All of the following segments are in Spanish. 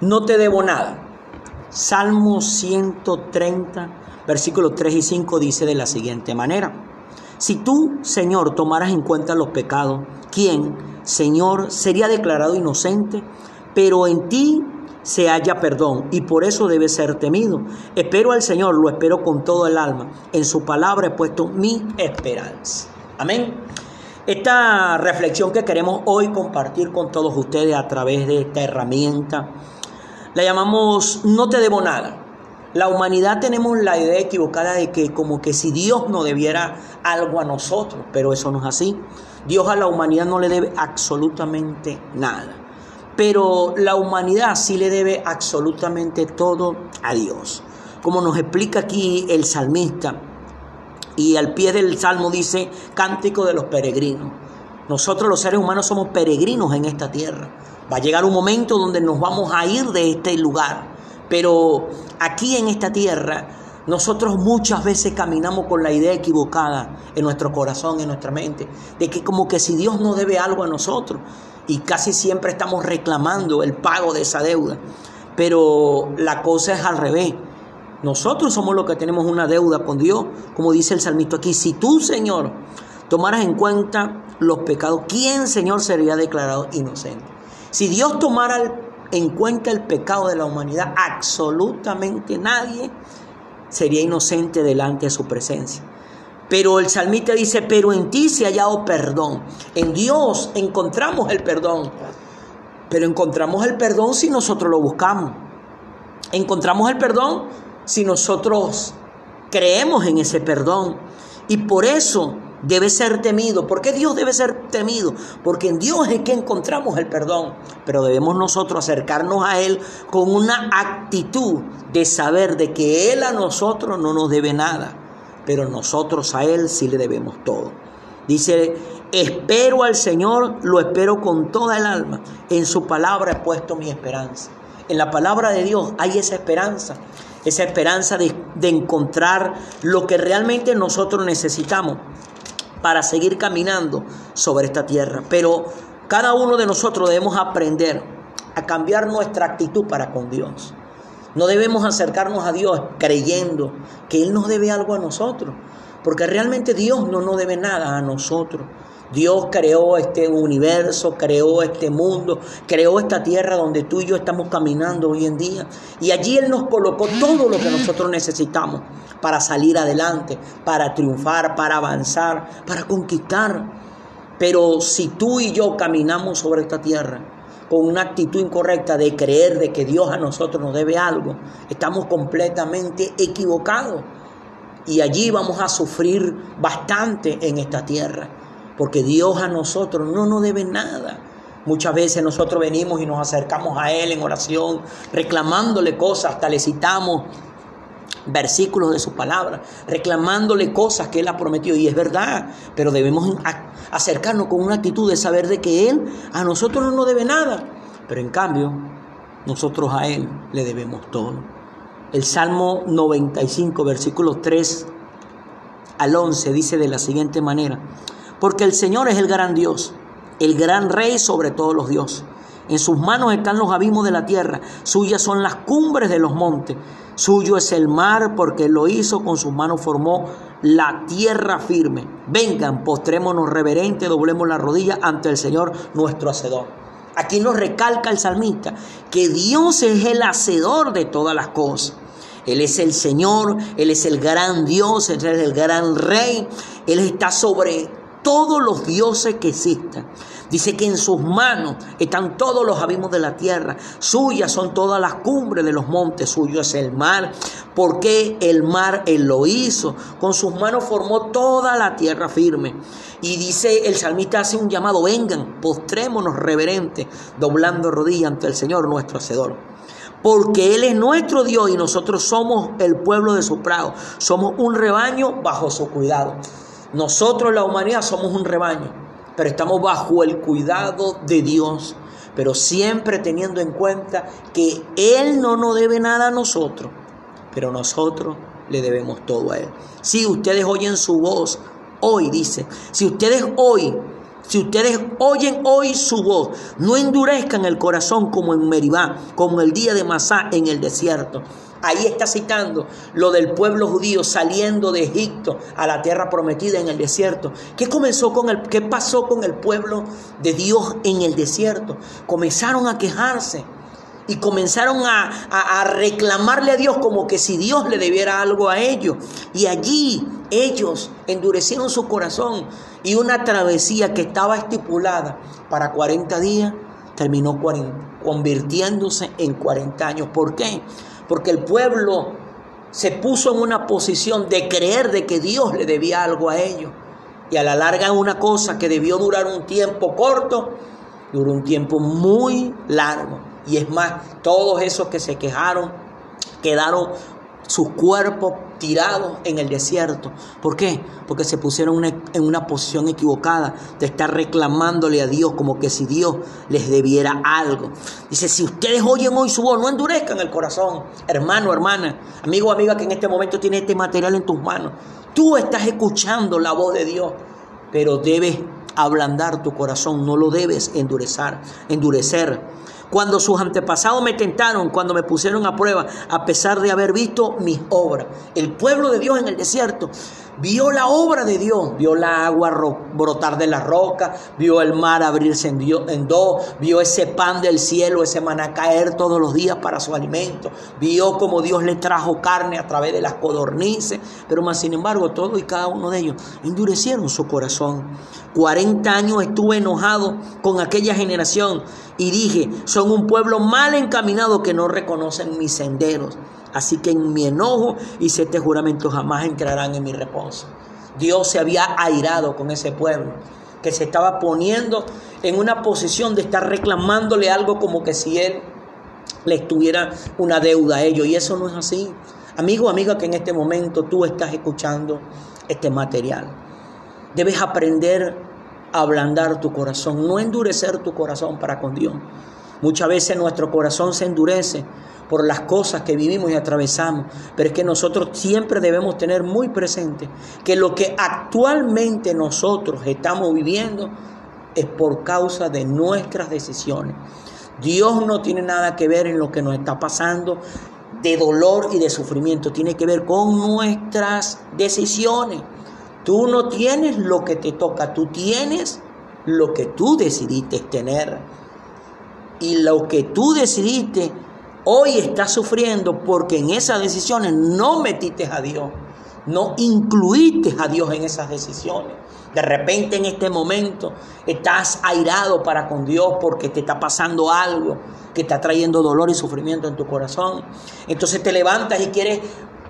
no te debo nada. Salmo 130, versículos 3 y 5 dice de la siguiente manera. Si tú, Señor, tomaras en cuenta los pecados, ¿quién, Señor, sería declarado inocente? Pero en ti se halla perdón y por eso debe ser temido. Espero al Señor, lo espero con todo el alma. En su palabra he puesto mi esperanza. Amén. Esta reflexión que queremos hoy compartir con todos ustedes a través de esta herramienta, la llamamos No te debo nada. La humanidad tenemos la idea equivocada de que como que si Dios no debiera algo a nosotros, pero eso no es así. Dios a la humanidad no le debe absolutamente nada. Pero la humanidad sí le debe absolutamente todo a Dios. Como nos explica aquí el salmista, y al pie del salmo dice cántico de los peregrinos. Nosotros los seres humanos somos peregrinos en esta tierra. Va a llegar un momento donde nos vamos a ir de este lugar. Pero aquí en esta tierra nosotros muchas veces caminamos con la idea equivocada en nuestro corazón, en nuestra mente, de que como que si Dios no debe algo a nosotros y casi siempre estamos reclamando el pago de esa deuda. Pero la cosa es al revés. Nosotros somos los que tenemos una deuda con Dios, como dice el salmista aquí. Si tú, Señor, tomaras en cuenta los pecados, ¿quién, Señor, sería declarado inocente? Si Dios tomara en cuenta el pecado de la humanidad, absolutamente nadie sería inocente delante de su presencia. Pero el salmista dice, pero en ti se ha hallado perdón. En Dios encontramos el perdón. Pero encontramos el perdón si nosotros lo buscamos. Encontramos el perdón si nosotros creemos en ese perdón. Y por eso debe ser temido. ¿Por qué Dios debe ser temido? Porque en Dios es que encontramos el perdón. Pero debemos nosotros acercarnos a Él con una actitud de saber de que Él a nosotros no nos debe nada. Pero nosotros a Él sí le debemos todo. Dice, espero al Señor, lo espero con toda el alma. En su palabra he puesto mi esperanza. En la palabra de Dios hay esa esperanza esa esperanza de, encontrar lo que realmente nosotros necesitamos para seguir caminando sobre esta tierra. Pero cada uno de nosotros debemos aprender a cambiar nuestra actitud para con Dios. No debemos acercarnos a Dios creyendo que Él nos debe algo a nosotros, porque realmente Dios no nos debe nada a nosotros. Dios creó este universo, creó este mundo, creó esta tierra donde tú y yo estamos caminando hoy en día. Y allí Él nos colocó todo lo que nosotros necesitamos para salir adelante, para triunfar, para avanzar, para conquistar. Pero si tú y yo caminamos sobre esta tierra con una actitud incorrecta de creer de que Dios a nosotros nos debe algo, estamos completamente equivocados. Y allí vamos a sufrir bastante en esta tierra porque Dios a nosotros no nos debe nada. Muchas veces nosotros venimos y nos acercamos a Él en oración, reclamándole cosas, hasta le citamos versículos de su palabra, reclamándole cosas que Él ha prometido. Y es verdad, pero debemos acercarnos con una actitud de saber de que Él a nosotros no nos debe nada. Pero en cambio, nosotros a Él le debemos todo. El Salmo 95, versículos 3 al 11 dice de la siguiente manera, porque el Señor es el gran Dios, el gran Rey sobre todos los dioses. En sus manos están los abismos de la tierra, suyas son las cumbres de los montes, suyo es el mar porque lo hizo, con sus manos formó la tierra firme. Vengan, postrémonos reverentes, doblemos la rodilla ante el Señor nuestro Hacedor. Aquí nos recalca el salmista que Dios es el Hacedor de todas las cosas. Él es el Señor, Él es el gran Dios, Él es el gran Rey, Él está sobre todos los dioses que existan. Dice que en sus manos están todos los abismos de la tierra. Suyas son todas las cumbres de los montes. Suyo es el mar. Porque el mar Él lo hizo. Con sus manos formó toda la tierra firme. Y dice el salmista hace un llamado. Vengan, postrémonos reverentes, doblando rodillas ante el Señor nuestro Hacedor porque Él es nuestro Dios y nosotros somos el pueblo de su prado. Somos un rebaño bajo su cuidado. Nosotros, la humanidad, somos un rebaño, pero estamos bajo el cuidado de Dios, pero siempre teniendo en cuenta que Él no nos debe nada a nosotros, pero nosotros le debemos todo a Él. Si ustedes oyen su voz, hoy dice, si ustedes hoy Si ustedes oyen hoy su voz, no endurezcan el corazón como en Meribá, como el día de Masá en el desierto. Ahí está citando lo del pueblo judío saliendo de Egipto a la tierra prometida en el desierto. ¿Qué comenzó con el qué pasó con el pueblo de Dios en el desierto? Comenzaron a quejarse y comenzaron a, a, reclamarle a Dios como que si Dios le debiera algo a ellos. Y allí ellos endurecieron su corazón y una travesía que estaba estipulada para 40 días terminó convirtiéndose en 40 años. ¿Por qué? Porque el pueblo se puso en una posición de creer de que Dios le debía algo a ellos. Y a la larga una cosa que debió durar un tiempo corto, duró un tiempo muy largo. Y es más, todos esos que se quejaron quedaron sus cuerpos tirados en el desierto. ¿Por qué? Porque se pusieron en una posición equivocada de estar reclamándole a Dios como que si Dios les debiera algo. Dice, si ustedes oyen hoy su voz, no endurezcan el corazón. Hermano, hermana, amigo, amiga que en este momento tiene este material en tus manos. Tú estás escuchando la voz de Dios, pero debes ablandar tu corazón, no lo debes endurecer, endurecer. Cuando sus antepasados me tentaron, cuando me pusieron a prueba, a pesar de haber visto mis obras. El pueblo de Dios en el desierto vio la obra de Dios, vio la agua brotar de la roca, vio el mar abrirse en dos, vio ese pan del cielo, ese maná caer todos los días para su alimento, vio como Dios le trajo carne a través de las codornices, pero más sin embargo todos y cada uno de ellos endurecieron su corazón. 40 años estuve enojado con aquella generación y dije, son un pueblo mal encaminado que no reconocen mis senderos. Así que en mi enojo hice este juramento, jamás entrarán en mi reposo. Dios se había airado con ese pueblo, que se estaba poniendo en una posición de estar reclamándole algo como que si él le tuviera una deuda a ellos. Y eso no es así. Amigo, amiga, que en este momento tú estás escuchando este material. Debes aprender ablandar tu corazón, no endurecer tu corazón para con Dios. Muchas veces nuestro corazón se endurece por las cosas que vivimos y atravesamos, pero es que nosotros siempre debemos tener muy presente que lo que actualmente nosotros estamos viviendo es por causa de nuestras decisiones. Dios no tiene nada que ver en lo que nos está pasando de dolor y de sufrimiento, tiene que ver con nuestras decisiones. Tú no tienes lo que te toca, tú tienes lo que tú decidiste tener. Y lo que tú decidiste hoy estás sufriendo porque en esas decisiones no metiste a Dios, no incluiste a Dios en esas decisiones. De repente en este momento estás airado para con Dios porque te está pasando algo que está trayendo dolor y sufrimiento en tu corazón. Entonces te levantas y quieres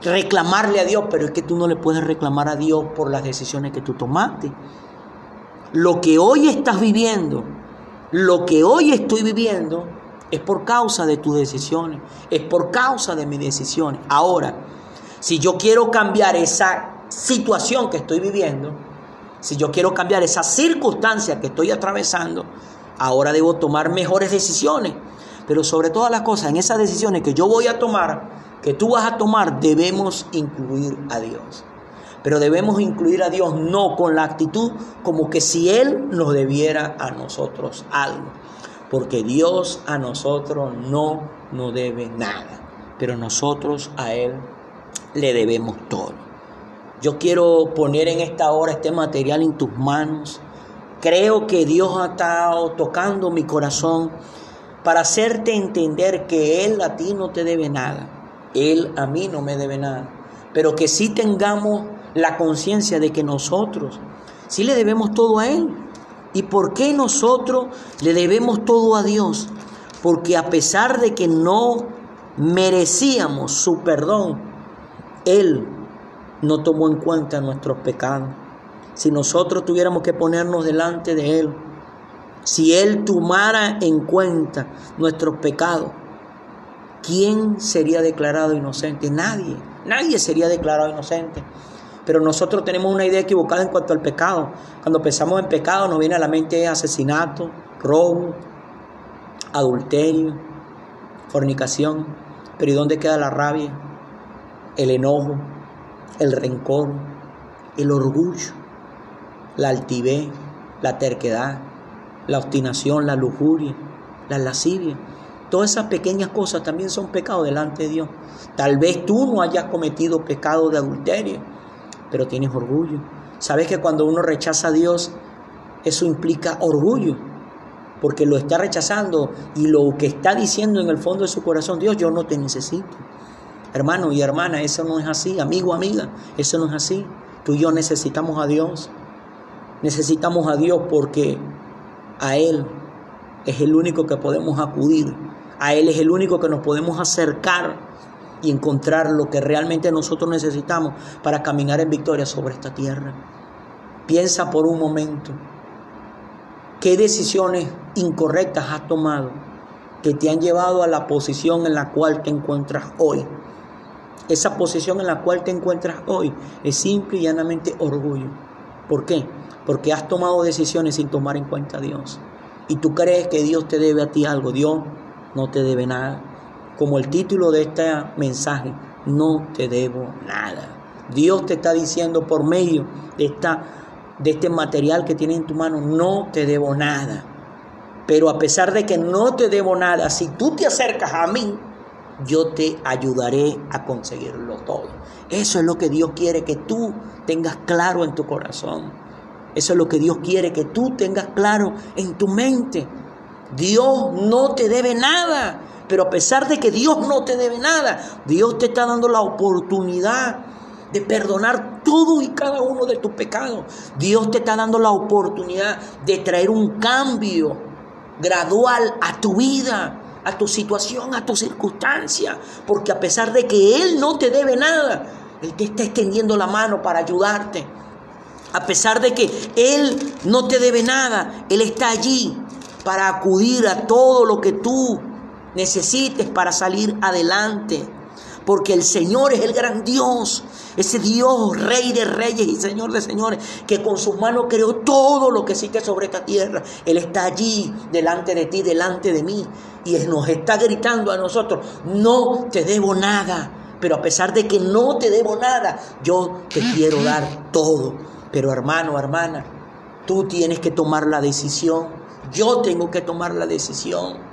reclamarle a Dios, pero es que tú no le puedes reclamar a Dios por las decisiones que tú tomaste. Lo que hoy estás viviendo, lo que hoy estoy viviendo, es por causa de tus decisiones, es por causa de mis decisiones. Ahora, si yo quiero cambiar esa situación que estoy viviendo, si yo quiero cambiar esa circunstancia que estoy atravesando, ahora debo tomar mejores decisiones. Pero sobre todas las cosas, en esas decisiones que yo voy a tomar, que tú vas a tomar, debemos incluir a Dios. Pero debemos incluir a Dios no con la actitud como que si Él nos debiera a nosotros algo. Porque Dios a nosotros no nos debe nada. Pero nosotros a Él le debemos todo. Yo quiero poner en esta hora este material en tus manos. Creo que Dios ha estado tocando mi corazón para hacerte entender que Él a ti no te debe nada él a mí no me debe nada. Pero que sí tengamos la conciencia de que nosotros sí le debemos todo a Él. ¿Y por qué nosotros le debemos todo a Dios? Porque a pesar de que no merecíamos su perdón, Él no tomó en cuenta nuestros pecados. Si nosotros tuviéramos que ponernos delante de Él, si Él tomara en cuenta nuestros pecados, ¿quién sería declarado inocente? Nadie, nadie sería declarado inocente. Pero nosotros tenemos una idea equivocada en cuanto al pecado. Cuando pensamos en pecado nos viene a la mente asesinato, robo, adulterio, fornicación. Pero ¿y dónde queda la rabia? El enojo, el rencor, el orgullo, la altivez, la terquedad, la obstinación, la lujuria, la lascivia. Todas esas pequeñas cosas también son pecados delante de Dios. Tal vez tú no hayas cometido pecado de adulterio, pero tienes orgullo. Sabes que cuando uno rechaza a Dios, eso implica orgullo, porque lo está rechazando y lo que está diciendo en el fondo de su corazón, Dios, yo no te necesito. Hermano y hermana, eso no es así, amigo, amiga, eso no es así. Tú y yo necesitamos a Dios. Necesitamos a Dios porque a Él es el único que podemos acudir. A Él es el único que nos podemos acercar y encontrar lo que realmente nosotros necesitamos para caminar en victoria sobre esta tierra. Piensa por un momento qué decisiones incorrectas has tomado que te han llevado a la posición en la cual te encuentras hoy. Esa posición en la cual te encuentras hoy es simple y llanamente orgullo. ¿Por qué? Porque has tomado decisiones sin tomar en cuenta a Dios. Y tú crees que Dios te debe a ti algo. Dios no te debe nada. Como el título de este mensaje, no te debo nada. Dios te está diciendo por medio de, esta, de este material que tienes en tu mano, no te debo nada. Pero a pesar de que no te debo nada, si tú te acercas a mí, yo te ayudaré a conseguirlo todo. Eso es lo que Dios quiere que tú tengas claro en tu corazón. Eso es lo que Dios quiere que tú tengas claro en tu mente. Dios no te debe nada, pero a pesar de que Dios no te debe nada, Dios te está dando la oportunidad de perdonar todo y cada uno de tus pecados. Dios te está dando la oportunidad de traer un cambio gradual a tu vida a tu situación, a tu circunstancia, porque a pesar de que Él no te debe nada, Él te está extendiendo la mano para ayudarte. A pesar de que Él no te debe nada, Él está allí para acudir a todo lo que tú necesites para salir adelante porque el Señor es el gran Dios, ese Dios, Rey de reyes y Señor de señores, que con sus manos creó todo lo que existe sobre esta tierra. Él está allí, delante de ti, delante de mí, y nos está gritando a nosotros, no te debo nada, pero a pesar de que no te debo nada, yo te quiero dar todo. Pero hermano, hermana, tú tienes que tomar la decisión, yo tengo que tomar la decisión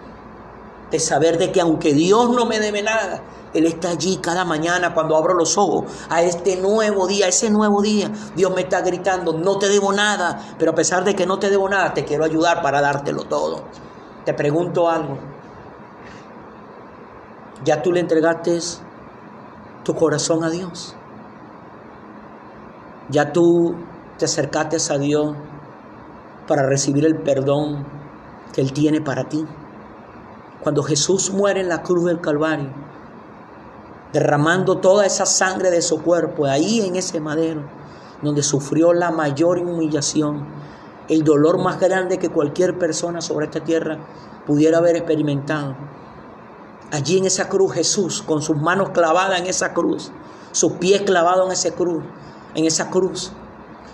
de saber de que aunque Dios no me debe nada, él está allí cada mañana cuando abro los ojos a este nuevo día, ese nuevo día. Dios me está gritando, no te debo nada, pero a pesar de que no te debo nada, te quiero ayudar para dártelo todo. Te pregunto algo. ¿Ya tú le entregaste tu corazón a Dios? ¿Ya tú te acercaste a Dios para recibir el perdón que Él tiene para ti? Cuando Jesús muere en la cruz del Calvario, derramando toda esa sangre de su cuerpo ahí en ese madero, donde sufrió la mayor humillación, el dolor más grande que cualquier persona sobre esta tierra pudiera haber experimentado. Allí en esa cruz Jesús, con sus manos clavadas en esa cruz, sus pies clavados en esa cruz, en esa cruz,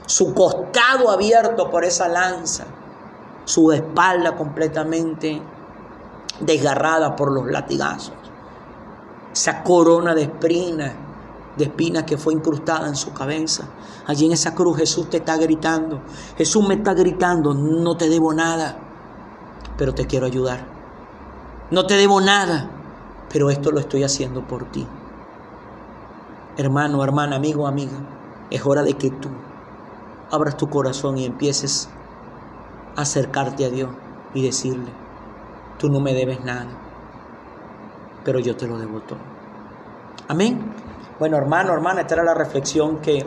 su costado abierto por esa lanza, su espalda completamente desgarrada por los latigazos esa corona de espinas, de espinas que fue incrustada en su cabeza. Allí en esa cruz Jesús te está gritando, Jesús me está gritando, no te debo nada, pero te quiero ayudar. No te debo nada, pero esto lo estoy haciendo por ti. Hermano, hermana, amigo, amiga, es hora de que tú abras tu corazón y empieces a acercarte a Dios y decirle, tú no me debes nada pero yo te lo debo todo. Amén. Bueno, hermano, hermana, esta era la reflexión que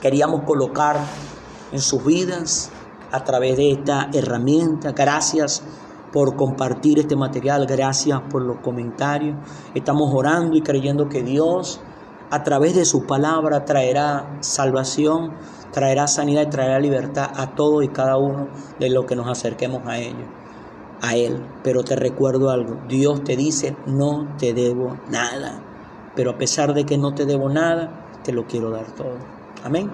queríamos colocar en sus vidas a través de esta herramienta. Gracias por compartir este material, gracias por los comentarios. Estamos orando y creyendo que Dios a través de su palabra traerá salvación, traerá sanidad y traerá libertad a todos y cada uno de los que nos acerquemos a ellos a Él. Pero te recuerdo algo, Dios te dice, no te debo nada. Pero a pesar de que no te debo nada, te lo quiero dar todo. Amén.